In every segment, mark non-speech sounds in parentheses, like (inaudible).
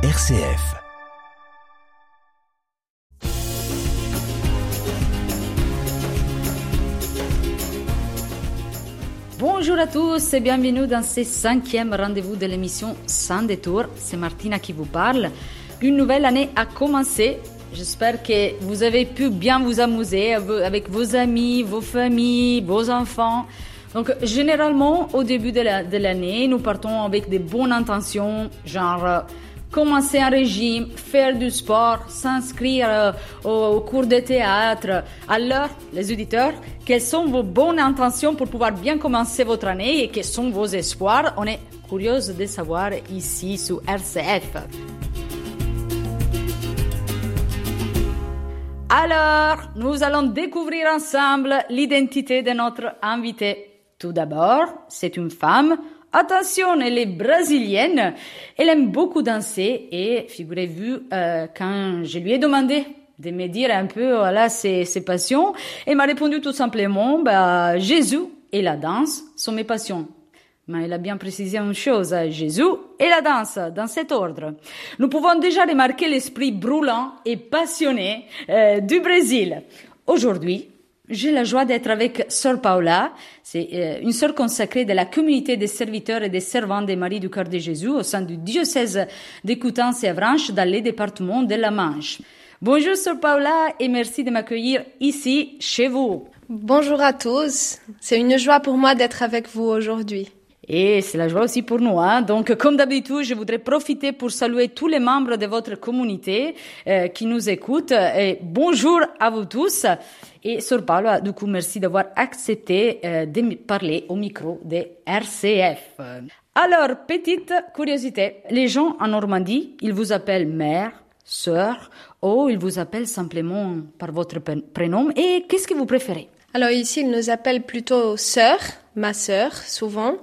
RCF. Bonjour à tous et bienvenue dans ce cinquième rendez-vous de l'émission Sans détour. C'est Martina qui vous parle. Une nouvelle année a commencé. J'espère que vous avez pu bien vous amuser avec vos amis, vos familles, vos enfants. Donc, généralement, au début de l'année, nous partons avec des bonnes intentions, genre euh, commencer un régime, faire du sport, s'inscrire euh, au, cours de théâtre. Alors, les auditeurs, quelles sont vos bonnes intentions pour pouvoir bien commencer votre année et quels sont vos espoirs? On est curieux de savoir ici sur RCF. Alors, nous allons découvrir ensemble l'identité de notre invité. Tout d'abord, c'est une femme. Attention, elle est brésilienne. Elle aime beaucoup danser et figurez-vous, euh, quand je lui ai demandé de me dire un peu voilà ses, ses passions, elle m'a répondu tout simplement bah, Jésus et la danse sont mes passions. Mais elle a bien précisé une chose, Jésus et la danse, dans cet ordre. Nous pouvons déjà remarquer l'esprit brûlant et passionné euh, du Brésil. Aujourd'hui, j'ai la joie d'être avec Sœur Paula. C'est euh, une sœur consacrée de la communauté des serviteurs et des servants des Maris du cœur de Jésus au sein du diocèse d'Écoutance et Avranches dans les départements de la Manche. Bonjour Sœur Paula et merci de m'accueillir ici chez vous. Bonjour à tous. C'est une joie pour moi d'être avec vous aujourd'hui. Et c'est la joie aussi pour nous. Hein. Donc, comme d'habitude, je voudrais profiter pour saluer tous les membres de votre communauté euh, qui nous écoutent. Bonjour à vous tous. Et Sœur Paolo, du coup, merci d'avoir accepté euh, de parler au micro de RCF. Alors, petite curiosité. Les gens en Normandie, ils vous appellent mère, sœur, ou ils vous appellent simplement par votre prénom. Et qu'est-ce que vous préférez? Alors ici, ils nous appellent plutôt sœur, ma sœur, souvent.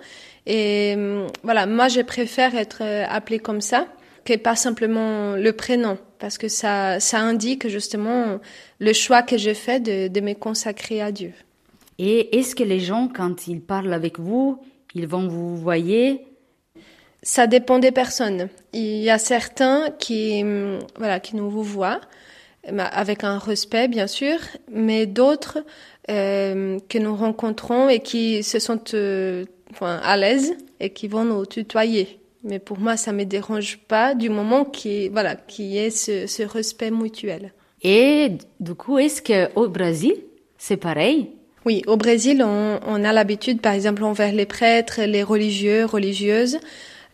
Et hum, voilà, moi je préfère être euh, appelée comme ça que pas simplement le prénom, parce que ça, ça indique justement le choix que j'ai fait de, de me consacrer à Dieu. Et est-ce que les gens, quand ils parlent avec vous, ils vont vous voyer? Ça dépend des personnes. Il y a certains qui, hum, voilà, qui nous vous voient avec un respect bien sûr, mais d'autres euh, que nous rencontrons et qui se sentent euh, enfin, à l'aise et qui vont nous tutoyer. Mais pour moi, ça me dérange pas du moment qui voilà, qui est ce, ce respect mutuel. Et du coup, est-ce que au Brésil, c'est pareil? Oui, au Brésil, on, on a l'habitude, par exemple, envers les prêtres, les religieux, religieuses,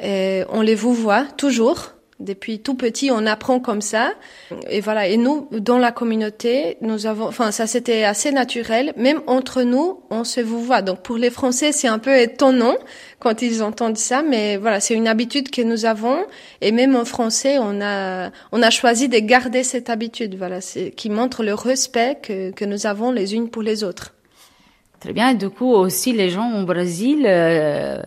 euh, on les vous voit toujours depuis tout petit, on apprend comme ça. Et voilà. Et nous, dans la communauté, nous avons, enfin, ça c'était assez naturel. Même entre nous, on se vous voit. Donc pour les Français, c'est un peu étonnant quand ils entendent ça, mais voilà, c'est une habitude que nous avons. Et même en français, on a, on a choisi de garder cette habitude. Voilà, c'est qui montre le respect que, que nous avons les unes pour les autres. Très bien. Et du coup, aussi les gens au Brésil, euh,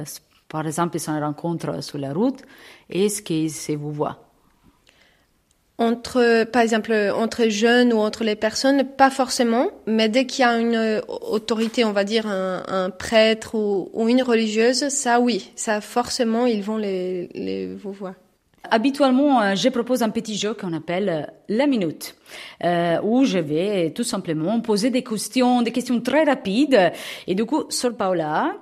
par exemple, ils se rencontrent sur la route est-ce qu'ils se vous voient entre, par exemple, entre jeunes ou entre les personnes, pas forcément, mais dès qu'il y a une autorité, on va dire un, prêtre ou, une religieuse, ça oui, ça forcément ils vont les, les vous voir. Habituellement, euh, je propose un petit jeu qu'on appelle euh, la minute, euh, où je vais tout simplement poser des questions, des questions très rapides. Et du coup, sur Paula,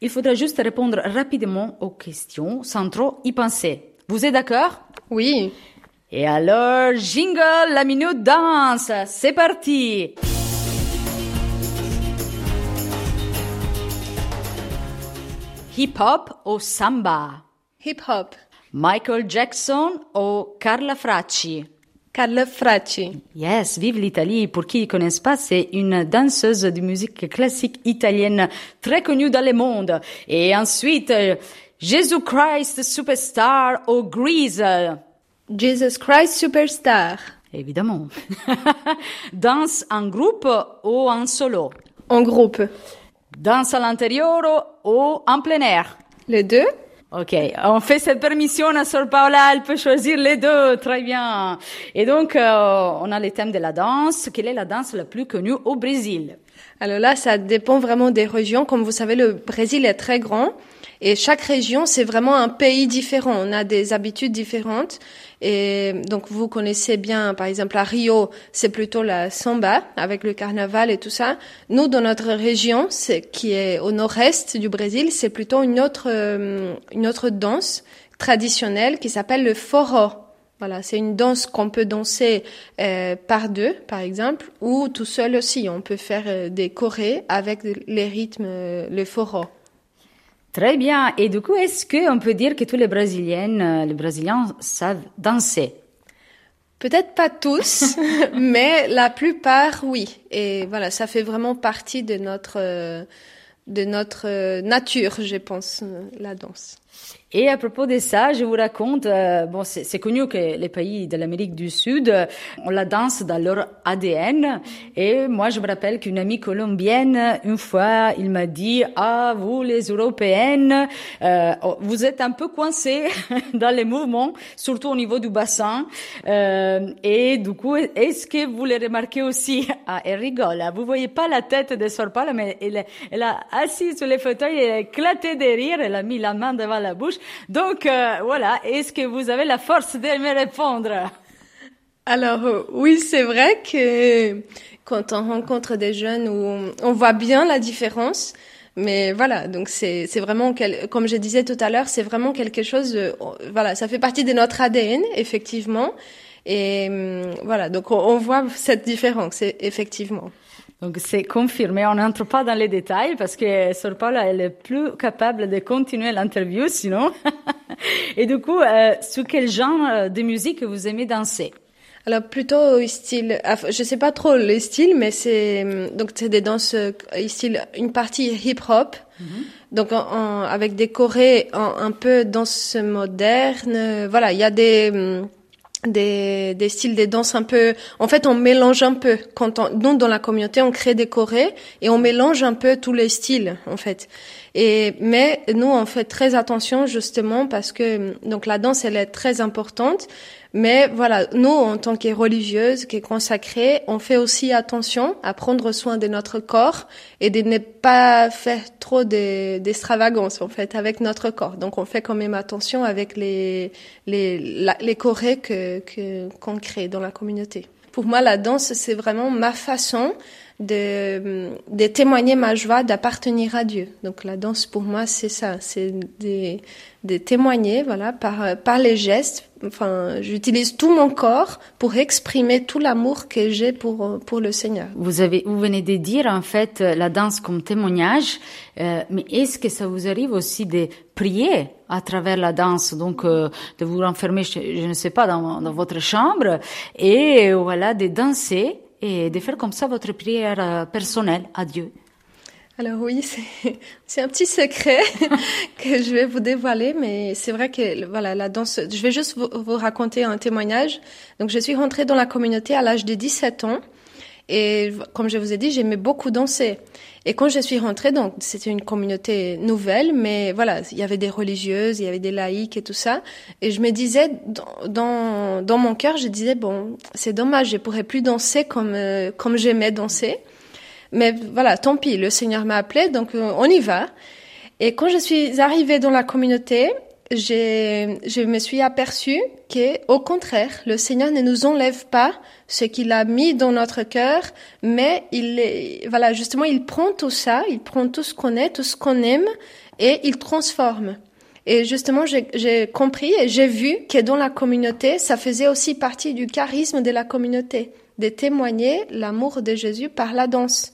il faudra juste répondre rapidement aux questions sans trop y penser. Vous êtes d'accord? Oui. Et alors, jingle, la minute danse, c'est parti Hip-hop ou samba Hip-hop. Michael Jackson ou Carla Fracci Carla Fracci. Yes, vive l'Italie. Pour qui ne connaissent pas, c'est une danseuse de musique classique italienne très connue dans le monde. Et ensuite, Jesus Christ Superstar ou Grease. Jesus Christ Superstar. Évidemment. (laughs) Danse en groupe ou en solo? En groupe. Danse à l'intérieur ou en plein air? Les deux. Ok, on fait cette permission à Sœur Paola, elle peut choisir les deux, très bien. Et donc, euh, on a le thème de la danse. Quelle est la danse la plus connue au Brésil? Alors là, ça dépend vraiment des régions. Comme vous savez, le Brésil est très grand Et chaque région, c'est vraiment un pays différent. On a des habitudes différentes. Et donc, vous connaissez bien, par exemple, à Rio, c'est plutôt la samba avec le carnaval et tout ça. Nous, dans notre région, c'est, qui est au nord-est du Brésil, c'est plutôt une autre, euh, une autre danse traditionnelle qui s'appelle le forró. Voilà, c'est une danse qu'on peut danser euh, par deux, par exemple, ou tout seul aussi. On peut faire euh, des chorés avec les rythmes, euh, le forró. Très bien. Et du coup, est-ce qu'on peut dire que tous les Brésiliennes, euh, les Brésiliens savent danser? Peut-être pas tous, (laughs) mais la plupart, oui. Et voilà, ça fait vraiment partie de notre, euh, de notre euh, nature, je pense, la danse. Et à propos de ça, je vous raconte, euh, bon, c'est connu que les pays de l'Amérique du Sud euh, ont la danse dans leur ADN. Et moi, je me rappelle qu'une amie colombienne, une fois, il m'a dit, ah, vous, les Européennes, euh, oh, vous êtes un peu coincés (laughs) dans les mouvements, surtout au niveau du bassin. Euh, et du coup, est-ce que vous les remarquez aussi? (laughs) Ah, elle rigole. Vous voyez pas la tête de Sor Paula, mais elle, elle a assis sur les fauteuils, elle a éclaté de rire, elle a mis la main devant la bouche. Donc euh, voilà, est-ce que vous avez la force de me répondre? Alors euh, oui, c'est vrai que quand on rencontre des jeunes où on voit bien la différence, mais voilà, donc c'est vraiment comme je disais tout à l'heure, c'est vraiment quelque chose. De, voilà, ça fait partie de notre ADN effectivement, et hum, voilà, donc on, on voit cette différence effectivement. Donc c'est confirmé, on n'entre pas dans les détails parce que Sor Paula elle est plus capable de continuer l'interview sinon. (laughs) Et du coup, euh, sur quel genre de musique vous aimez danser? Alors plutôt style, je sais pas trop le style, mais c'est donc c'est des danses euh, style une partie hip hop, mm -hmm. donc en, avec des chorés en, un peu danse moderne. Voilà, il y a des des, des styles des danses un peu en fait on mélange un peu. Quand on, nous dans la communauté on crée des chorés et on mélange un peu tous les styles en fait. Et mais nous on fait très attention justement parce que donc la danse elle est très importante mais voilà, nous, en tant que religieuses, qui est consacrées, on fait aussi attention à prendre soin de notre corps et de ne pas faire trop d'extravagance, en fait, avec notre corps. Donc, on fait quand même attention avec les, les, les chorés que, que, qu'on crée dans la communauté. Pour moi, la danse, c'est vraiment ma façon de, de témoigner ma joie d'appartenir à Dieu. Donc la danse pour moi c'est ça, c'est de, de témoigner voilà par par les gestes. Enfin, j'utilise tout mon corps pour exprimer tout l'amour que j'ai pour pour le Seigneur. Vous avez vous venez de dire en fait la danse comme témoignage, euh, mais est-ce que ça vous arrive aussi de prier à travers la danse, donc euh, de vous renfermer, je, je, ne sais pas, dans, dans votre chambre et voilà de danser et de faire comme ça votre prière euh, personnelle à Dieu. Alors oui, c'est (laughs) un petit secret (laughs) que je vais vous dévoiler, mais c'est vrai que voilà la danse. Je vais juste vous, vous, raconter un témoignage. Donc je suis rentrée dans la communauté à l'âge de 17 ans et comme je vous ai dit, j'aimais beaucoup danser. Et quand je suis rentrée, donc c'était une communauté nouvelle, mais voilà, il y avait des religieuses, il y avait des laïcs et tout ça. Et je me disais, dans, dans, mon cœur, je disais, bon, c'est dommage, je pourrais plus danser comme, euh, comme j'aimais danser. Mais voilà, tant pis, le Seigneur m'a appelé, donc euh, on y va. Et quand je suis arrivée dans la communauté, j'ai, je me suis aperçue que, au contraire, le Seigneur ne nous enlève pas ce qu'il a mis dans notre cœur, mais il voilà, justement, il prend tout ça, il prend tout ce qu'on est, tout ce qu'on aime, et il transforme. Et justement, j'ai compris et j'ai vu que dans la communauté, ça faisait aussi partie du charisme de la communauté, de témoigner l'amour de Jésus par la danse.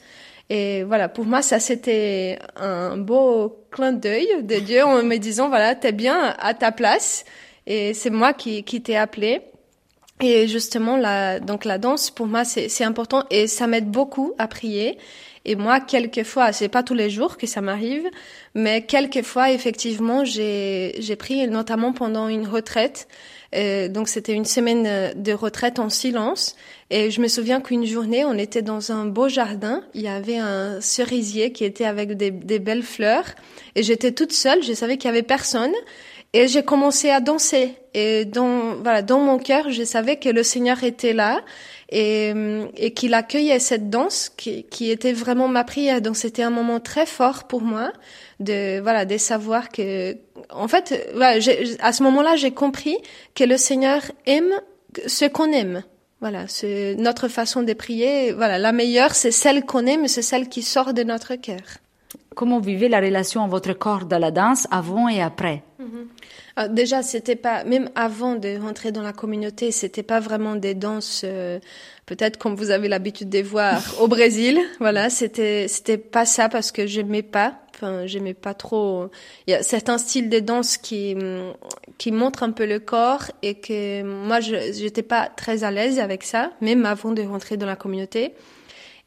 Et voilà, pour moi, ça c'était un beau clin d'œil de Dieu en me disant, voilà, t'es bien à ta place et c'est moi qui, qui t'ai appelé. Et justement, la, donc la danse, pour moi, c'est important et ça m'aide beaucoup à prier. Et moi, quelquefois, c'est pas tous les jours que ça m'arrive, mais quelquefois, effectivement, j'ai, j'ai pris, notamment pendant une retraite. Euh, donc, c'était une semaine de retraite en silence. Et je me souviens qu'une journée, on était dans un beau jardin. Il y avait un cerisier qui était avec des, des belles fleurs. Et j'étais toute seule. Je savais qu'il y avait personne. Et j'ai commencé à danser. Et dans, voilà, dans mon cœur, je savais que le Seigneur était là et, et qu'il accueillait cette danse qui, qui était vraiment ma prière. Donc c'était un moment très fort pour moi de voilà de savoir que en fait voilà, à ce moment-là j'ai compris que le Seigneur aime ce qu'on aime. Voilà, c'est notre façon de prier. Voilà, la meilleure c'est celle qu'on aime, c'est celle qui sort de notre cœur. Comment vivez la relation entre votre corps dans la danse avant et après? Mm-hmm. Ah, déjà, c'était pas même avant de rentrer dans la communauté, c'était pas vraiment des danses. Euh, peut-être comme vous avez l'habitude de voir (laughs) au Brésil. Voilà, c'était c'était pas ça parce que j'aimais pas. Enfin, j'aimais pas trop. Il y a certains styles de danse qui qui montrent un peu le corps et que moi, je j'étais pas très à l'aise avec ça, même avant de rentrer dans la communauté.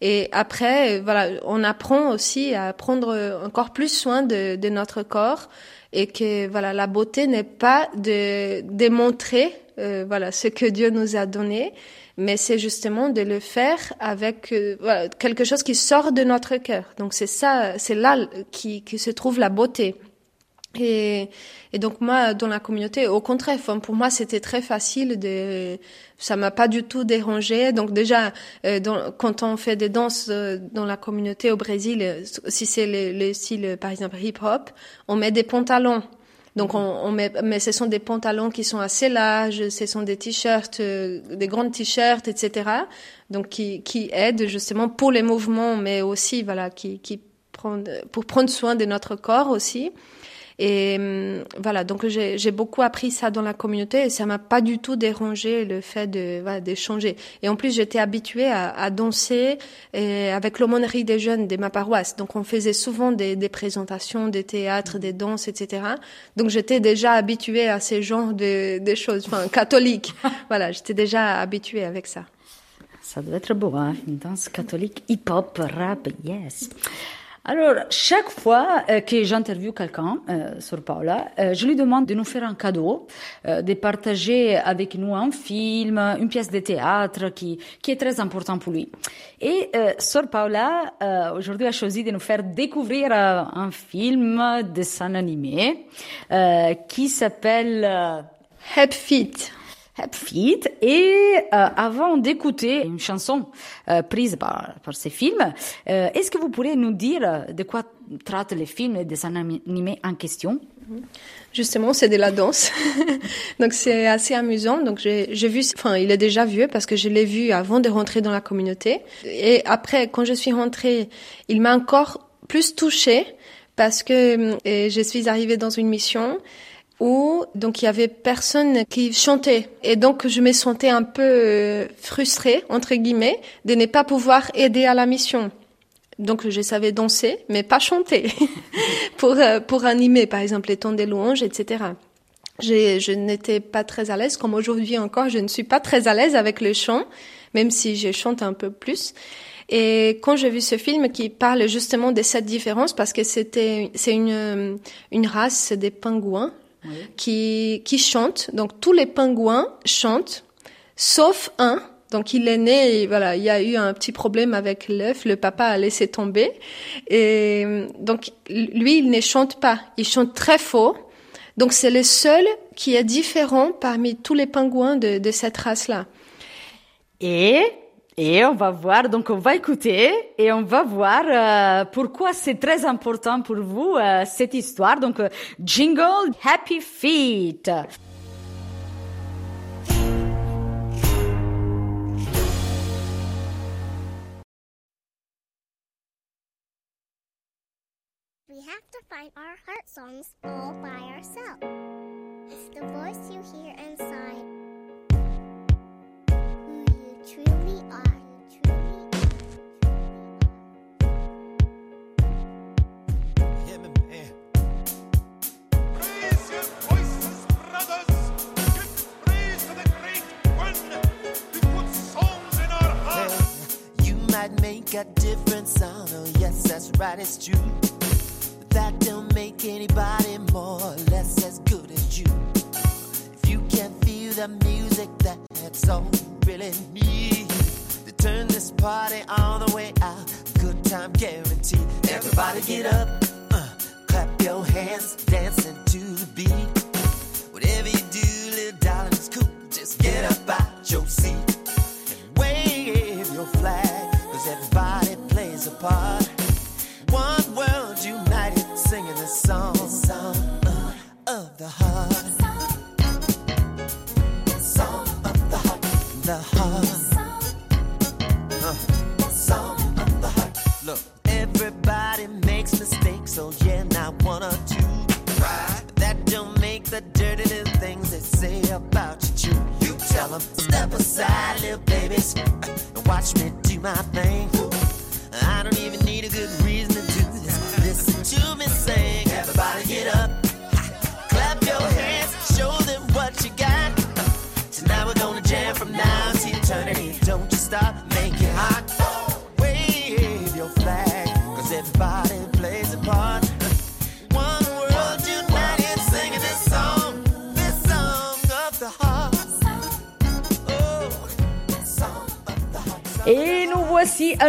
Et après, voilà, on apprend aussi à prendre encore plus soin de, de notre corps et que voilà la beauté n'est pas de démontrer euh, voilà ce que Dieu nous a donné mais c'est justement de le faire avec euh, quelque chose qui sort de notre cœur. Donc c'est ça c'est là qui, qui se trouve la beauté et, et donc moi, dans la communauté, au contraire, pour moi, c'était très facile. De, ça m'a pas du tout dérangé. Donc déjà, euh, dans, quand on fait des danses euh, dans la communauté au Brésil, euh, si c'est le, le style, par exemple, hip-hop, on met des pantalons. Donc on, on, met, mais ce sont des pantalons qui sont assez larges, ce sont des t-shirts, des grandes t-shirts, etc. Donc qui, qui aident justement pour les mouvements, mais aussi voilà qui, qui prennent, pour prendre soin de notre corps aussi. Et hum, voilà, donc j'ai beaucoup appris ça dans la communauté et ça m'a pas du tout dérangé le fait de voilà, d'échanger. Et en plus, j'étais habituée à, à danser et avec l'aumônerie des jeunes de ma paroisse. Donc on faisait souvent des, des présentations, des théâtres, des danses, etc. Donc j'étais déjà habituée à ces genres de, de choses, enfin catholiques. (laughs) voilà, j'étais déjà habituée avec ça. Ça doit être beau, hein, une danse catholique, hip-hop, rap, yes. Alors, chaque fois euh, que j'interviewe quelqu'un euh, sur Paula, euh, je lui demande de nous faire un cadeau, de partager avec nous un film, une pièce de théâtre qui, qui est très important pour lui. Et Sor Paula, aujourd'hui, a choisi de nous faire découvrir un film, dessin animé, qui s'appelle... Happy Feet. Et euh, avant d'écouter une chanson euh, prise par, par ces films, euh, est-ce que vous pourriez nous dire de quoi traitent les films et dessins animés en question? Justement, c'est de la danse. (laughs) donc c'est assez amusant. Donc j'ai vu, enfin il est déjà vieux parce que je l'ai vu avant de rentrer dans la communauté. Et après, quand je suis rentrée, il m'a encore plus touchée parce que je suis arrivée dans une mission où donc il y avait personne qui chantait et donc je me sentais un peu euh, frustrée entre guillemets de ne pas pouvoir aider à la mission. Donc je savais danser mais pas chanter (laughs) pour euh, pour animer par exemple les temps des louanges etc. Je, je n'étais pas très à l'aise comme aujourd'hui encore je ne suis pas très à l'aise avec le chant même si je chante un peu plus. Et quand j'ai vu ce film qui parle justement de cette différence, parce que c'était, c'est une, une race des pingouins, qui, qui chante. Donc tous les pingouins chantent, sauf un. Donc il est né, et voilà, il y a eu un petit problème avec l'œuf, le papa a laissé tomber. Et donc lui, il ne chante pas, il chante très faux. Donc c'est le seul qui est différent parmi tous les pingouins de, de cette race-là. Et et on va voir, donc on va écouter et on va voir euh, pourquoi c'est très important pour vous euh, cette histoire. Donc, euh, Jingle Happy Feet. We have to find our heart songs all by ourselves. you.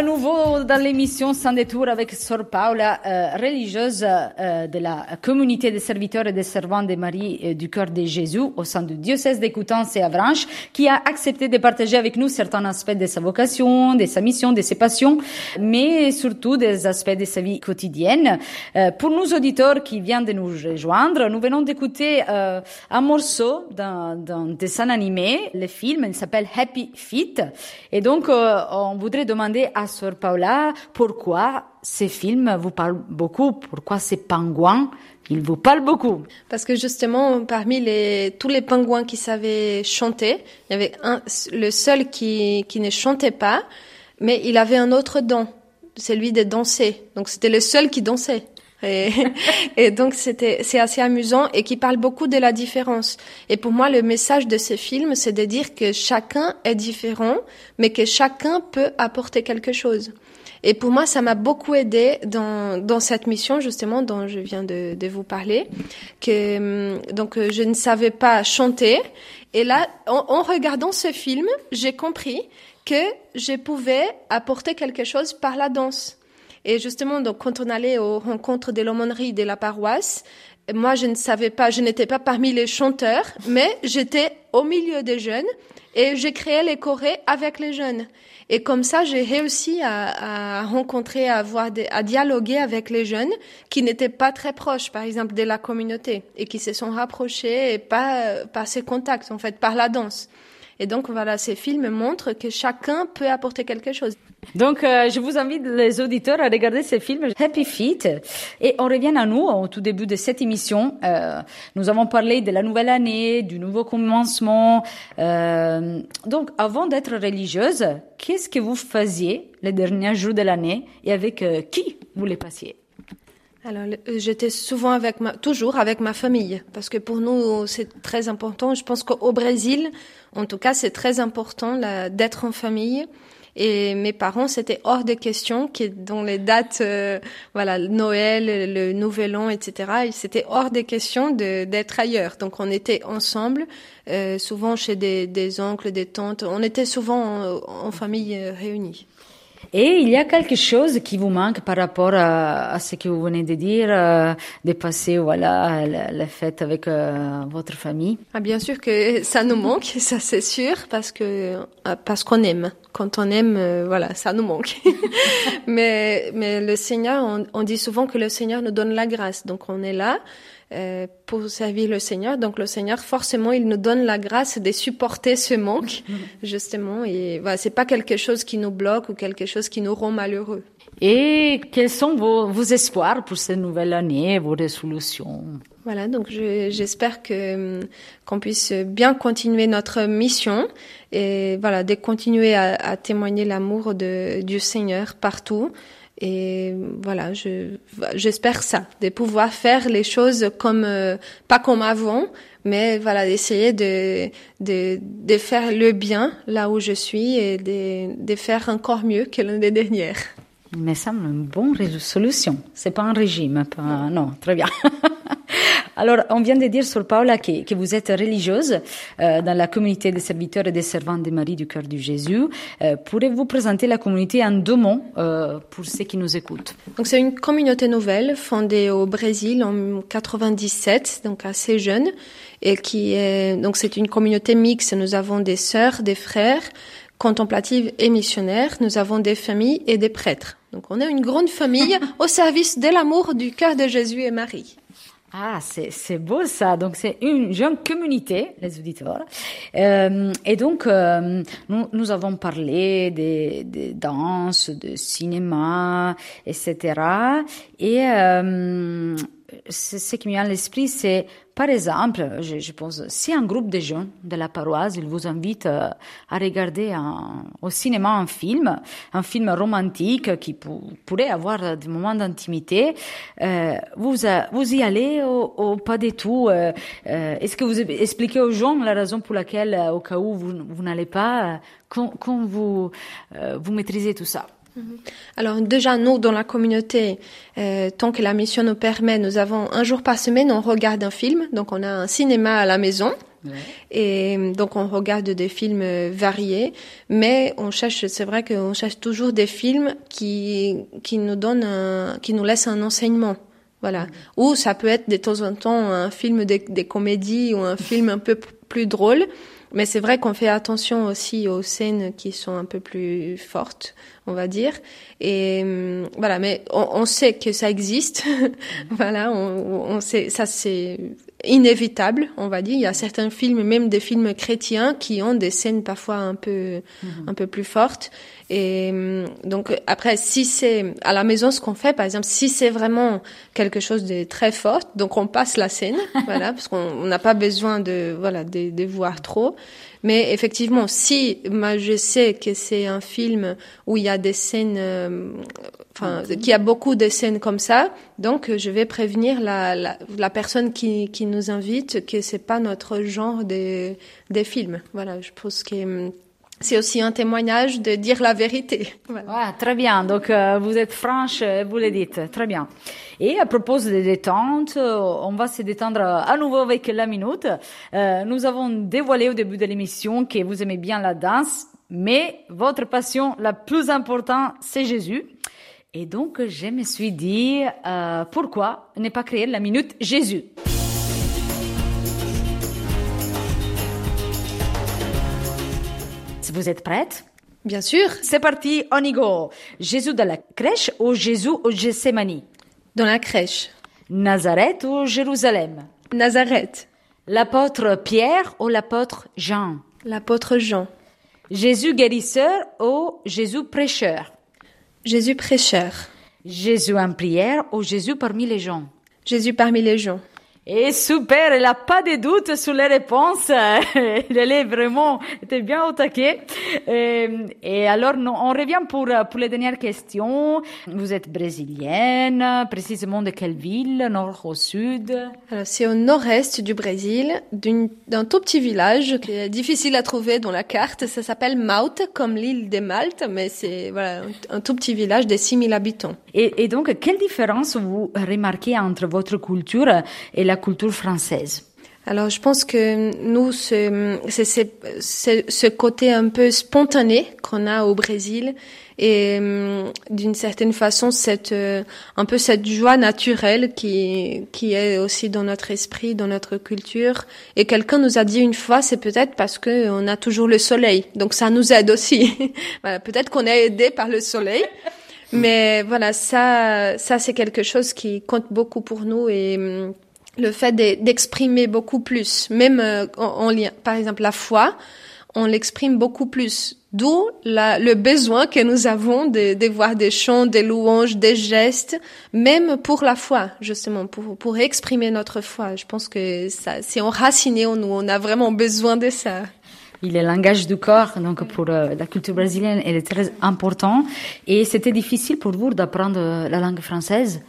Nouveau dans l'émission Sans détour avec Sœur Paula, euh, religieuse euh, de la communauté des serviteurs et des servants de Marie euh, du cœur de Jésus au sein du diocèse d'Écoutance et Avranches, qui a accepté de partager avec nous certains aspects de sa vocation, de sa mission, de ses passions, mais surtout des aspects de sa vie quotidienne. Euh, pour nos auditeurs qui viennent de nous rejoindre, nous venons d'écouter euh, un morceau d'un d'un dessin animé, le film, il s'appelle Happy Feet. Et donc, euh, on voudrait demander à Paula pourquoi ces films vous parlent beaucoup, pourquoi ces pingouins, ils vous parlent beaucoup? Parce que justement, parmi tous les pingouins qui savaient chanter, il y avait un, le seul qui, qui ne chantait pas, mais il avait un autre don, celui de danser. Donc c'était le seul qui dansait. (laughs) Et, donc c'était c'est assez amusant et qui parle beaucoup de la différence. Et pour moi, le message de ces films, c'est de dire que chacun est différent, mais que chacun peut apporter quelque chose. Et pour moi, ça m'a beaucoup aidé dans, dans cette mission justement dont je viens de, de vous parler. Que donc je ne savais pas chanter. Et là, en, en regardant ce film, j'ai compris que je pouvais apporter quelque chose par la danse. Et justement, donc, quand on allait aux rencontres de l'aumônerie de la paroisse, moi, je ne savais pas, je n'étais pas parmi les chanteurs, mais j'étais au milieu des jeunes et j'ai créé les chorés avec les jeunes. Et comme ça, j'ai réussi à, rencontrer, à avoir, à dialoguer avec les jeunes qui n'étaient pas très proches, par exemple, de la communauté et qui se sont rapprochés et euh, par ces contacts, en fait, par la danse. Et donc, voilà, ces films montrent que chacun peut apporter quelque chose. Donc, euh, je vous invite les auditeurs à regarder ce film Happy Feet. Et on revient à nous au tout début de cette émission. Euh, nous avons parlé de la nouvelle année, du nouveau commencement. Euh, donc, avant d'être religieuse, qu'est-ce que vous faisiez les derniers jours de l'année et avec euh, qui vous les passiez? Alors, le- j'étais souvent avec ma, toujours avec ma famille, parce que pour nous, c'est très important. Je pense qu'au Brésil, en tout cas, c'est très important d'être en famille. Et mes parents, c'était hors de question, qui dans les dates, euh, voilà, Noël, le Nouvel An, etc. et C'était hors de question d'être ailleurs. Donc, on était ensemble, euh, souvent chez des, des oncles, des tantes. On était souvent en, en famille euh, réunie. Et il y a quelque chose qui vous manque par rapport à, ce que vous venez de dire, euh, de passer voilà la, la fête avec euh, votre famille? Ah, bien sûr que ça nous manque, (laughs) ça c'est sûr, parce que euh, parce qu'on aime. Quand on aime, euh, voilà, ça nous manque. (laughs) mais mais le Seigneur, on, on dit souvent que le Seigneur nous donne la grâce, donc on est là euh, pour servir le Seigneur. Donc le Seigneur, forcément, il nous donne la grâce de supporter ce manque, (laughs) justement. Et voilà, c'est pas quelque chose qui nous bloque ou quelque chose qui nous rend malheureux. Et quels sont vos, vos espoirs pour cette nouvelle année, vos résolutions? Voilà, donc je- j'espère que hum, qu'on puisse bien continuer notre mission et voilà, de continuer à, à témoigner l'amour de du Seigneur partout. Et voilà, je j'espère ça, de pouvoir faire les choses comme euh, pas comme avant, mais voilà, d'essayer de, de de faire le bien là où je suis et de de faire encore mieux que l'année dernière. Il me semble une bonne solution. C'est pas un régime, pas... non, très bien. (laughs) Alors, on vient de dire sur Paula que, que vous êtes religieuse euh, dans la communauté des serviteurs et des servantes de Marie du cœur du Jésus. Euh, Pourrez-vous présenter la communauté en deux mots euh, pour ceux qui nous écoutent? Donc, c'est une communauté nouvelle fondée au Brésil en 97, donc assez jeune, et qui est donc c'est une communauté mixte. Nous avons des sœurs, des frères contemplatives et missionnaires. Nous avons des familles et des prêtres. Donc, on est une grande famille (laughs) au service de l'amour du cœur de Jésus et Marie. Ah, c'est beau ça. Donc c'est une jeune communauté, les auditeurs. Euh, et donc euh, nous, nous, avons parlé des, des danses, de cinéma, etc. Et euh, ce qui me vient à l'esprit, c'est par exemple, je, pense, si un groupe de jeunes de la paroisse, il vous invite euh, à regarder au cinéma un film, un film romantique qui pourrait avoir des moments d'intimité, euh, vous, vous y allez ou, pas du tout euh, Est-ce que vous expliquez aux gens la raison pour laquelle, au cas où vous, n'allez pas, quand, quand vous, vous maîtrisez tout ça? Alors déjà, nous, dans la communauté, euh, tant que la mission nous permet, nous avons un jour par semaine, on regarde un film. Donc on a un cinéma à la maison. Ouais. Et donc on regarde des films euh, variés, mais on cherche, c'est vrai qu'on cherche toujours des films qui qui nous donnent, un, qui nous laissent un enseignement. Voilà. Mmh. Ou ça peut être de temps en temps un film des, des comédies ou un (laughs) film un peu plus drôle. Mais c'est vrai qu'on fait attention aussi aux scènes qui sont un peu plus fortes, on va dire. Et hum, voilà, mais on, on sait que ça existe. (laughs) voilà, on, on sait, ça c'est inévitable, on va dire. Il y a certains films, même des films chrétiens, qui ont des scènes parfois un peu, mm-hmm. un peu plus fortes. Et hum, donc après, si c'est à la maison ce qu'on fait, par exemple, si c'est vraiment quelque chose de très fort, donc on passe la scène, (laughs) voilà, parce qu'on n'a pas besoin de voilà de, de voir trop. Mais effectivement, si moi je sais que c'est un film où il y a des scènes, euh, enfin, mm qui a beaucoup de scènes comme ça, donc je vais prévenir la, la, la personne qui, qui nous invite que c'est pas notre genre de, de film. Voilà, je pense que hum, c'est aussi un témoignage de dire la vérité. (laughs) Voilà. Ouais, très bien. Donc, euh, vous êtes franche, vous le dites. Très bien. Et à propos de détente, euh, on va se détendre à nouveau avec la minute. Euh, nous avons dévoilé au début de l'émission que vous aimez bien la danse, mais votre passion la plus importante, c'est Jésus. Et donc, je me suis dit, euh, pourquoi ne pas créer la minute Jésus? Vous êtes prête? Bien sûr. C'est parti, on y go. Jésus de la crèche ou Jésus au Gethsemane? Dans la crèche. Nazareth ou Jérusalem? Nazareth. L'apôtre Pierre ou l'apôtre Jean? L'apôtre Jean. Jésus guérisseur ou Jésus prêcheur? Jésus prêcheur. Jésus en prière ou Jésus parmi les gens? Jésus parmi les gens. Et super, elle n'a pas de doute sur les réponses. (laughs) elle est vraiment, était bien au taquet. Et, et alors, on revient pour, pour les dernières questions. Vous êtes brésilienne, précisément de quelle ville, nord au sud? Alors, c'est au nord-est du Brésil, d'un tout petit village qui est difficile à trouver dans la carte. Ça s'appelle Malte, comme l'île de Malte, mais c'est voilà, un, un, tout petit village de 6000 habitants. Et, et donc, quelle différence vous remarquez entre votre culture et la culture française alors, je pense que nous, c'est ce côté un peu spontané qu'on a au Brésil et d'une certaine façon, cette, un peu cette joie naturelle qui, qui est aussi dans notre esprit, dans notre culture. Et quelqu'un nous a dit une fois, c'est peut-être parce que on a toujours le soleil. Donc, ça nous aide aussi. (laughs) peut-être qu'on est aidé par le soleil. Mais voilà, ça, ça, c'est quelque chose qui compte beaucoup pour nous et, le fait d'exprimer beaucoup plus, même euh, par exemple la foi, on l'exprime beaucoup plus. D'où le besoin que nous avons de, voir des chants, des louanges, des gestes, même pour la foi, justement, pour, pour exprimer notre foi. Je pense que c'est enraciné en nous. On a vraiment besoin de ça. Il est langage du corps, donc pour euh, la culture brésilienne, il est très important. Et c'était difficile pour vous d'apprendre la langue française?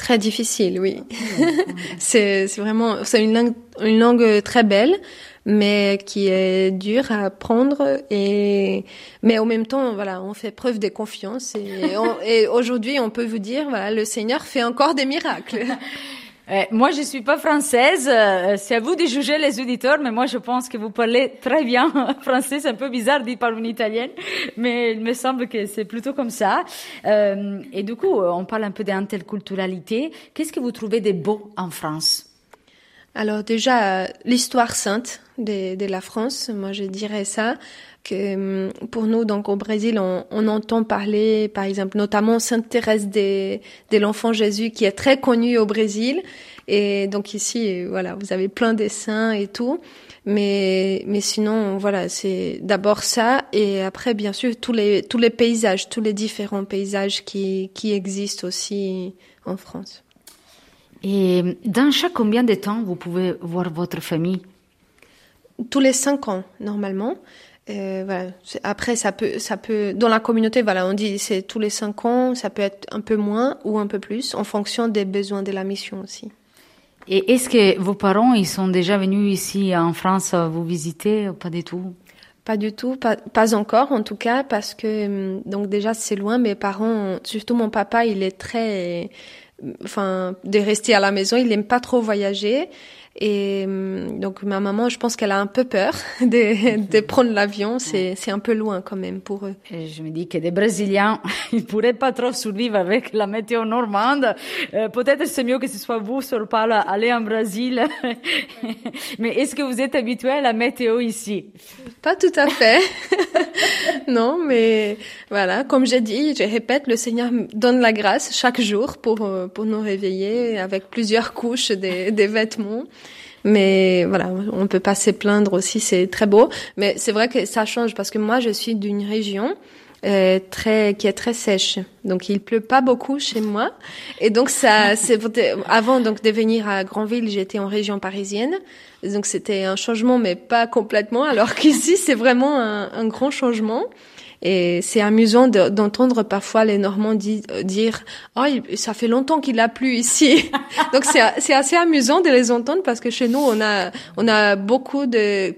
Très difficile, oui. (laughs) c'est vraiment, c'est une langue, une langue très belle. mais qui est dur à apprendre. Et mais en même temps, voilà, on fait preuve de confiance. Et, et aujourd'hui, on peut vous dire, voilà, le Seigneur fait encore des miracles. (laughs) Euh, moi, je suis pas française. Euh, c'est à vous de juger les auditeurs, mais moi, je pense que vous parlez très bien (laughs) français. C'est un peu bizarre d'y parler en italienne, mais il me semble que c'est plutôt comme ça. Euh, et du coup, on parle un peu d'interculturalité. Qu'est-ce que vous trouvez de beau en France? Alors déjà, l'histoire sainte de, de, la France, moi, je dirais ça que hum, pour nous, donc au Brésil, on, on entend parler, par exemple, notamment Sainte Thérèse de, de l'Enfant Jésus, qui est très connue au Brésil. Et donc ici, voilà, vous avez plein de saints et tout. Mais, mais sinon, voilà, c'est d'abord ça. Et après, bien sûr, tous les, tous les paysages, tous les différents paysages qui, qui existent aussi en France. Et dans chaque combien de temps vous pouvez voir votre famille? Tous les cinq ans, normalement. Euh, voilà. Après, ça peut, ça peut, dans la communauté, voilà, on dit c'est tous les cinq ans, ça peut être un peu moins ou un peu plus, en fonction des besoins de la mission aussi. Et est-ce que vos parents, ils sont déjà venus ici en France vous visiter ou pas du tout? Pas du tout, pas, pas encore en tout cas, parce que hum, donc déjà c'est loin. Mes parents, surtout mon papa, il est très, enfin, de rester à la maison, il aime pas trop voyager. Et hum, donc ma maman, je pense qu'elle a un peu peur (laughs) de, de prendre l'avion. C'est, c'est un peu loin quand même pour eux. Et je me dis que des Brésiliens, (laughs) ils pourraient pas trop survivre avec la météo normande. Euh, peut-être c'est mieux que ce soit vous, sur Paul, aller en Brésil. (laughs) mais est-ce que vous êtes habitué à la météo ici? Pas tout à fait. non, mais voilà, comme j'ai dit, je répète, le Seigneur donne la grâce chaque jour pour pour nous réveiller avec plusieurs couches des, des vêtements. Mais voilà, on peut pas se plaindre aussi, c'est très beau. Mais c'est vrai que ça change parce que moi, je suis d'une région euh, très qui est très sèche. Donc il pleut pas beaucoup chez moi. Et donc ça, (laughs) c'est avant donc de venir à Granville, j'étais en région parisienne. Donc c'était un changement, mais pas complètement. Alors (laughs) qu'ici, c'est vraiment un, un grand changement. Et c'est amusant d'entendre parfois les Normands dire oh ça fait longtemps qu'il a plu ici. (laughs) Donc c'est assez amusant de les entendre parce que chez nous on a on a beaucoup de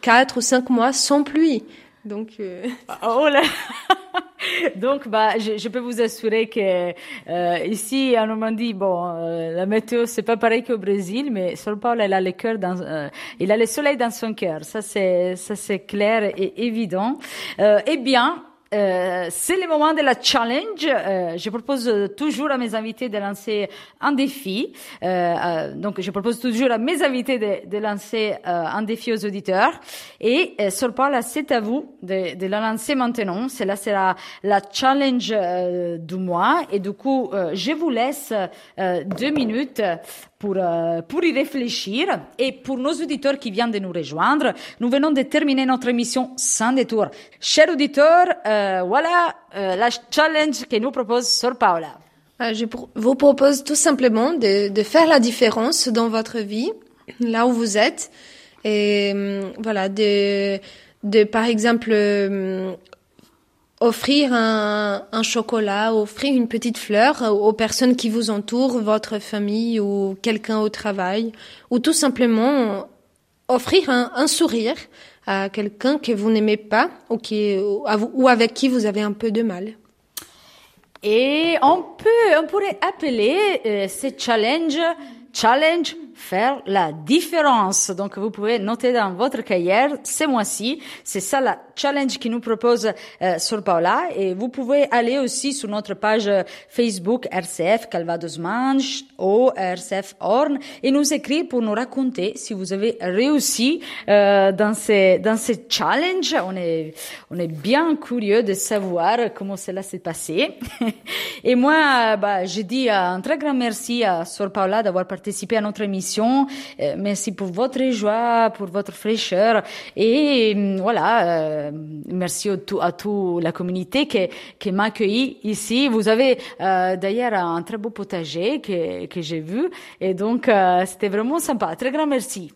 quatre ou cinq mois sans pluie. Donc euh... oh là (laughs) Donc, bah, je, je, peux vous assurer que euh, ici en Normandie, bon, euh, la météo c'est pas pareil qu'au Brésil, mais Sol Paul, elle a le cœur dans, euh, il a le soleil dans son cœur. Ça c'est, ça c'est clair et évident. Euh, eh bien, euh, c'est le moment de la challenge. Euh, je propose toujours à mes invités de lancer un défi. Euh, euh donc, je propose toujours à mes invités de, de lancer euh, un défi aux auditeurs. Et euh, Paul, c'est à vous de, de, la lancer maintenant. Cela sera la challenge du mois. Et du coup, je vous laisse deux minutes pour, euh, pour y réfléchir. Et pour nos auditeurs qui viennent de nous rejoindre, nous venons de terminer notre émission sans détour. Chers auditeurs, euh, voilà euh, la challenge que nous propose Sor Paola. Euh, je vous propose tout simplement de, de faire la différence dans votre vie, là où vous êtes. Et hum, voilà, de, de par exemple offrir un, un, chocolat, offrir une petite fleur aux personnes qui vous entourent, votre famille ou quelqu'un au travail, ou tout simplement offrir un, un sourire à quelqu'un que vous n'aimez pas ou, qui, ou avec qui vous avez un peu de mal. Et on peut, on pourrait appeler euh, ce challenge challenge faire la différence. Donc, vous pouvez noter dans votre cahier ce mois-ci. C'est ça la challenge qui nous propose euh, sur Paola. Et vous pouvez aller aussi sur notre page Facebook RCF Calvados Manche ou RCF Horn et nous écrire pour nous raconter si vous avez réussi euh, dans ces dans ces challenges. On est on est bien curieux de savoir comment cela s'est passé. (laughs) et moi, bah, je dis un très grand merci à Sor Paola d'avoir participé à notre émission euh, merci pour votre joie, pour votre fraîcheur. Et mm, voilà, euh, merci à toute tout la communauté qui, qui m'a accueilli ici. Vous avez euh, d'ailleurs un très beau potager que, que j'ai vu. Et donc, c'était vraiment sympa. Très grand merci.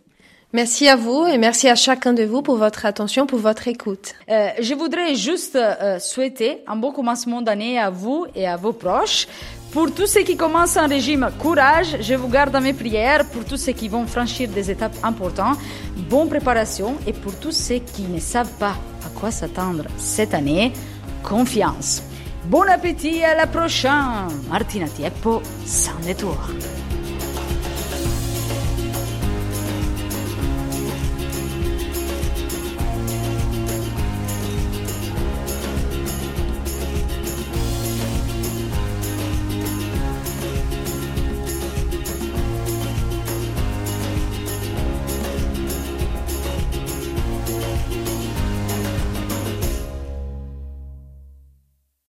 Merci à vous et merci à chacun de vous pour votre attention, pour votre écoute. Euh, je voudrais juste euh, souhaiter un bon commencement d'année à vous et à vos proches. Pour tous ceux qui commencent un régime, courage, je vous garde à mes prières. Pour tous ceux qui vont franchir des étapes importantes, bonne préparation. Et pour tous ceux qui ne savent pas à quoi s'attendre cette année, confiance. Bon appétit à la prochaine. Martina Tieppo, sans détour.